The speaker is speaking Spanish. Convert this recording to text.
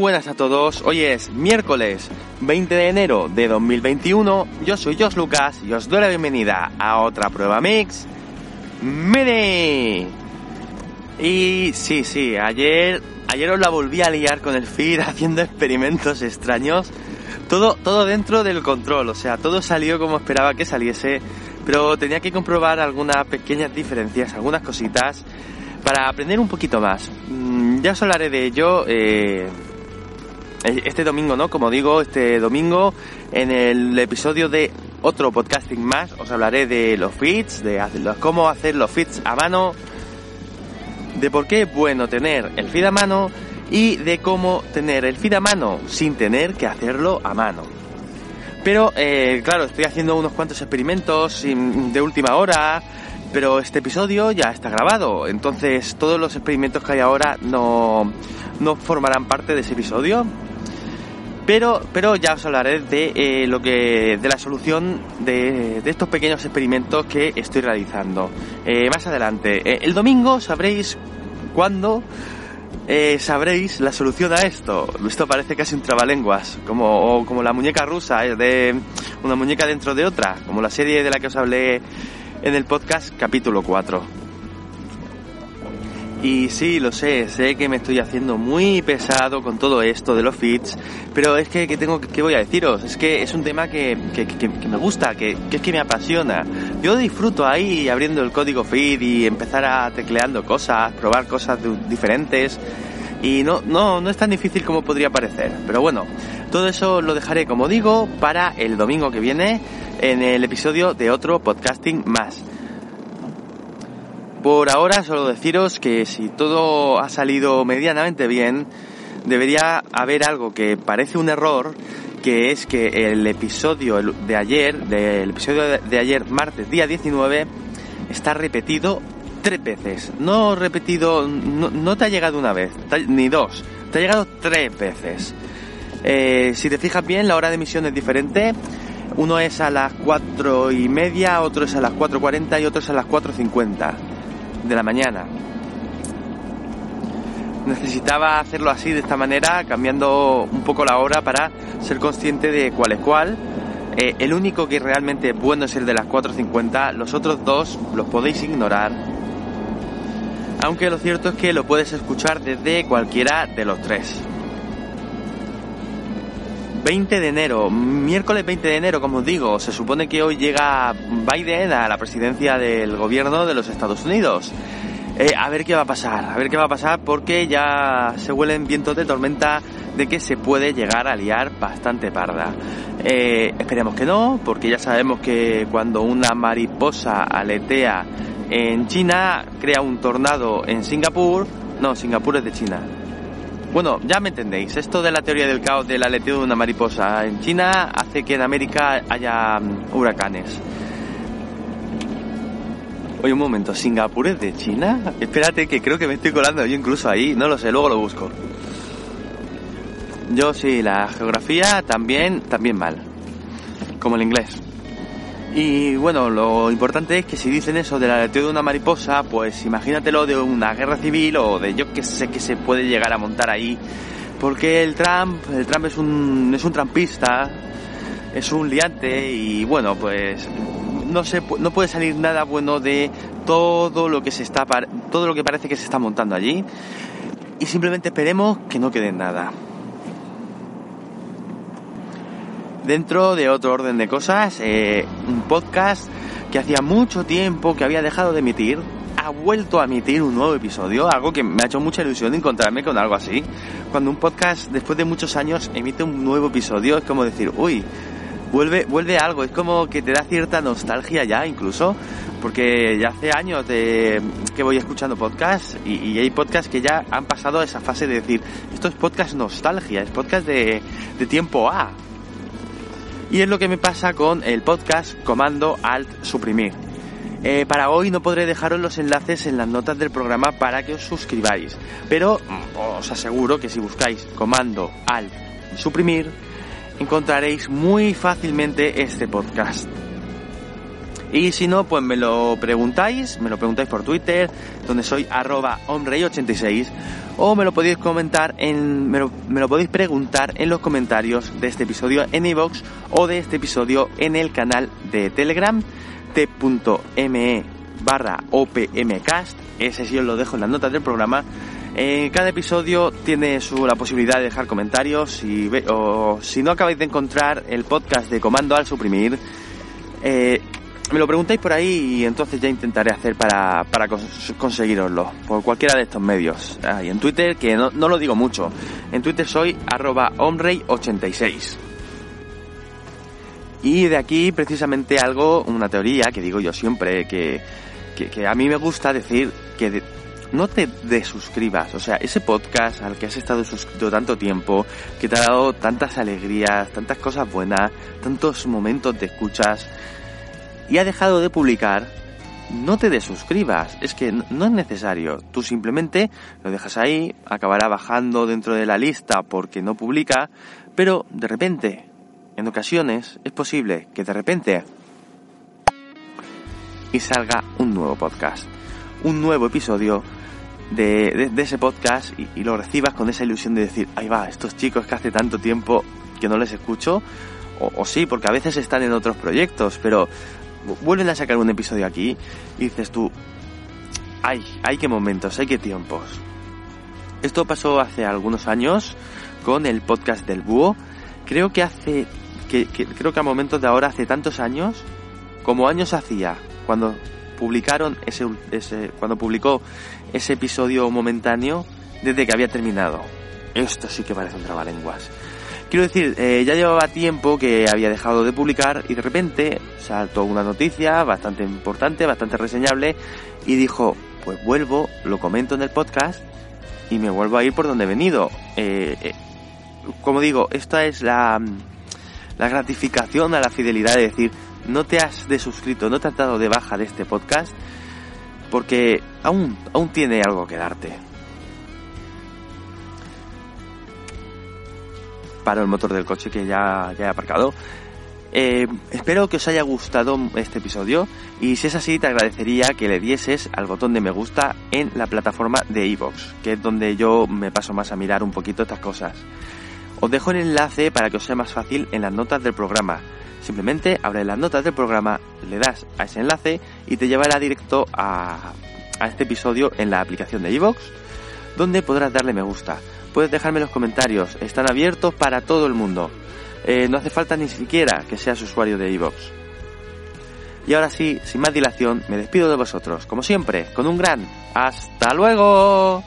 buenas a todos, hoy es miércoles 20 de enero de 2021, yo soy Jos Lucas y os doy la bienvenida a otra prueba mix Mini. Y sí, sí, ayer, ayer os la volví a liar con el feed haciendo experimentos extraños, todo, todo dentro del control, o sea, todo salió como esperaba que saliese, pero tenía que comprobar algunas pequeñas diferencias, algunas cositas para aprender un poquito más. Mm, ya os hablaré de ello eh, este domingo, ¿no? Como digo, este domingo en el episodio de otro podcasting más os hablaré de los feeds, de cómo hacer los feeds a mano, de por qué es bueno tener el feed a mano y de cómo tener el feed a mano sin tener que hacerlo a mano. Pero, eh, claro, estoy haciendo unos cuantos experimentos de última hora, pero este episodio ya está grabado, entonces todos los experimentos que hay ahora no, no formarán parte de ese episodio. Pero, pero ya os hablaré de eh, lo que de la solución de, estos pequeños experimentos que estoy realizando eh, más adelante. Eh, el domingo sabréis cuándo sabréis la solución a esto. Esto parece casi un trabalenguas, como, como la muñeca rusa, de una muñeca dentro de otra, como la serie de la que os hablé en el podcast capítulo 4. Y sí, lo sé, sé que me estoy haciendo muy pesado con todo esto de los feeds, pero es que, que tengo, ¿qué voy a deciros? Es que es un tema que, que, que, me gusta, que, es que me apasiona. Yo disfruto ahí abriendo el código feed y empezar a tecleando cosas, probar cosas diferentes. Y no, no, no es tan difícil como podría parecer. Pero bueno, todo eso lo dejaré, como digo, para el domingo que viene en el episodio de otro podcasting más. Por ahora solo deciros que si todo ha salido medianamente bien, debería haber algo que parece un error, que es que el episodio de ayer, del episodio de ayer, martes día 19, está repetido tres veces. No repetido, no, te ha llegado una vez, ni dos, te ha llegado tres veces. Eh, si te fijas bien, la hora de emisión es diferente. Uno es a las cuatro y media, otro es a las 4.40 y otro es a las 4.50 de la mañana. Necesitaba hacerlo así, de esta manera, cambiando un poco la hora para ser consciente de cuál es cuál. Eh, el único que realmente bueno es el de las 4.50, los otros dos los podéis ignorar. Aunque lo cierto es que lo puedes escuchar desde cualquiera de los tres. 20 de enero, miércoles 20 de enero, como os digo, se supone que hoy llega Biden a la presidencia del gobierno de los Estados Unidos. Eh, a ver qué va a pasar, a ver qué va a pasar porque ya se huelen vientos de tormenta de que se puede llegar a liar bastante parda. Eh, esperemos que no, porque ya sabemos que cuando una mariposa aletea en China, crea un tornado en Singapur, no, Singapur es de China, bueno, ya me entendéis. Esto de la teoría del caos del aleteo de una mariposa en China hace que en América haya mm, huracanes. Oye, un momento, ¿Singapur es de China? Espérate, que creo que me estoy colando yo incluso ahí. No lo sé, luego lo busco. Yo sí, la geografía también, también mal. Como el inglés. Y bueno, lo importante es que si dicen eso del aleteo de una mariposa, pues imagínatelo de una guerra civil o de yo que sé que se puede llegar a montar ahí. Porque el Trump, el Trump es un, es un trampista, es un liante y bueno, pues no se, no puede salir nada bueno de todo lo que se está, todo lo que parece que se está montando allí. Y simplemente esperemos que no quede nada. Dentro de otro orden de cosas, eh, un podcast que hacía mucho tiempo que había dejado de emitir, ha vuelto a emitir un nuevo episodio, algo que me ha hecho mucha ilusión encontrarme con algo así. Cuando un podcast después de muchos años emite un nuevo episodio, es como decir, uy, vuelve, vuelve algo, es como que te da cierta nostalgia ya incluso, porque ya hace años que voy escuchando podcasts y, hay podcasts que ya han pasado a esa fase de decir, esto es podcast nostalgia, es podcast de, de tiempo A. Y es lo que me pasa con el podcast Comando Alt Suprimir. Eh, para hoy no podré dejaros los enlaces en las notas del programa para que os suscribáis, pero mm, os aseguro que si buscáis Comando Alt Suprimir encontraréis muy fácilmente este podcast. Y si no, pues me lo preguntáis, me lo preguntáis por Twitter, donde soy arroba homrey86, o me lo podéis comentar en, me lo, podéis preguntar en los comentarios de este episodio en iVoox o de este episodio en el canal de Telegram t.me barra opmcast, ese sí os lo dejo en las notas del programa. Eh, cada episodio tiene su, la posibilidad de dejar comentarios o si no acabáis de encontrar el podcast de Comando al Suprimir, eh, me lo preguntáis por ahí y entonces ya intentaré hacer para, para conseguiroslo por cualquiera de estos medios. Ah, y en Twitter, que no, no, lo digo mucho, en Twitter soy arroba 86 Y de aquí precisamente algo, una teoría que digo yo siempre, que, que, a mí me gusta decir que no te desuscribas. O sea, ese podcast al que has estado suscrito tanto tiempo, que te ha dado tantas alegrías, tantas cosas buenas, tantos momentos de escuchas, y ha dejado de publicar, no te desuscribas. Es que no es necesario. Tú simplemente lo dejas ahí, acabará bajando dentro de la lista porque no publica, pero de repente, en ocasiones, es posible que de repente y salga un nuevo podcast, un nuevo episodio de, ese podcast y, lo recibas con esa ilusión de decir, ahí va, estos chicos que hace tanto tiempo que no les escucho, o, sí, porque a veces están en otros proyectos, pero vuelven a sacar un episodio aquí y dices tú, ay, hay qué momentos, hay qué tiempos. Esto pasó hace algunos años con el podcast del búho. Creo que hace, que, creo que a momentos de ahora hace tantos años, como años hacía, cuando publicaron ese, ese, cuando publicó ese episodio momentáneo desde que había terminado. Esto sí que parece un trabalenguas. Quiero decir, eh, ya llevaba tiempo que había dejado de publicar y de repente saltó una noticia bastante importante, bastante reseñable y dijo, pues vuelvo, lo comento en el podcast y me vuelvo a ir por donde he venido. Eh, eh, como digo, esta es la, la gratificación a la fidelidad de decir, no te has desuscrito, no te has dado de baja de este podcast, porque aún, aún tiene algo que darte. El motor del coche que ya, he aparcado. Eh, espero que os haya gustado este episodio y si es así te agradecería que le dieses al botón de me gusta en la plataforma de iVoox, que es donde yo me paso más a mirar un poquito estas cosas. Os dejo el enlace para que os sea más fácil en las notas del programa. Simplemente abres las notas del programa, le das a ese enlace y te llevará directo a, este episodio en la aplicación de iVoox, donde podrás darle me gusta. Puedes dejarme los comentarios, están abiertos para todo el mundo. Eh, no hace falta ni siquiera que seas usuario de iVoox. Y ahora sí, sin más dilación, me despido de vosotros, como siempre, con un gran ¡Hasta luego!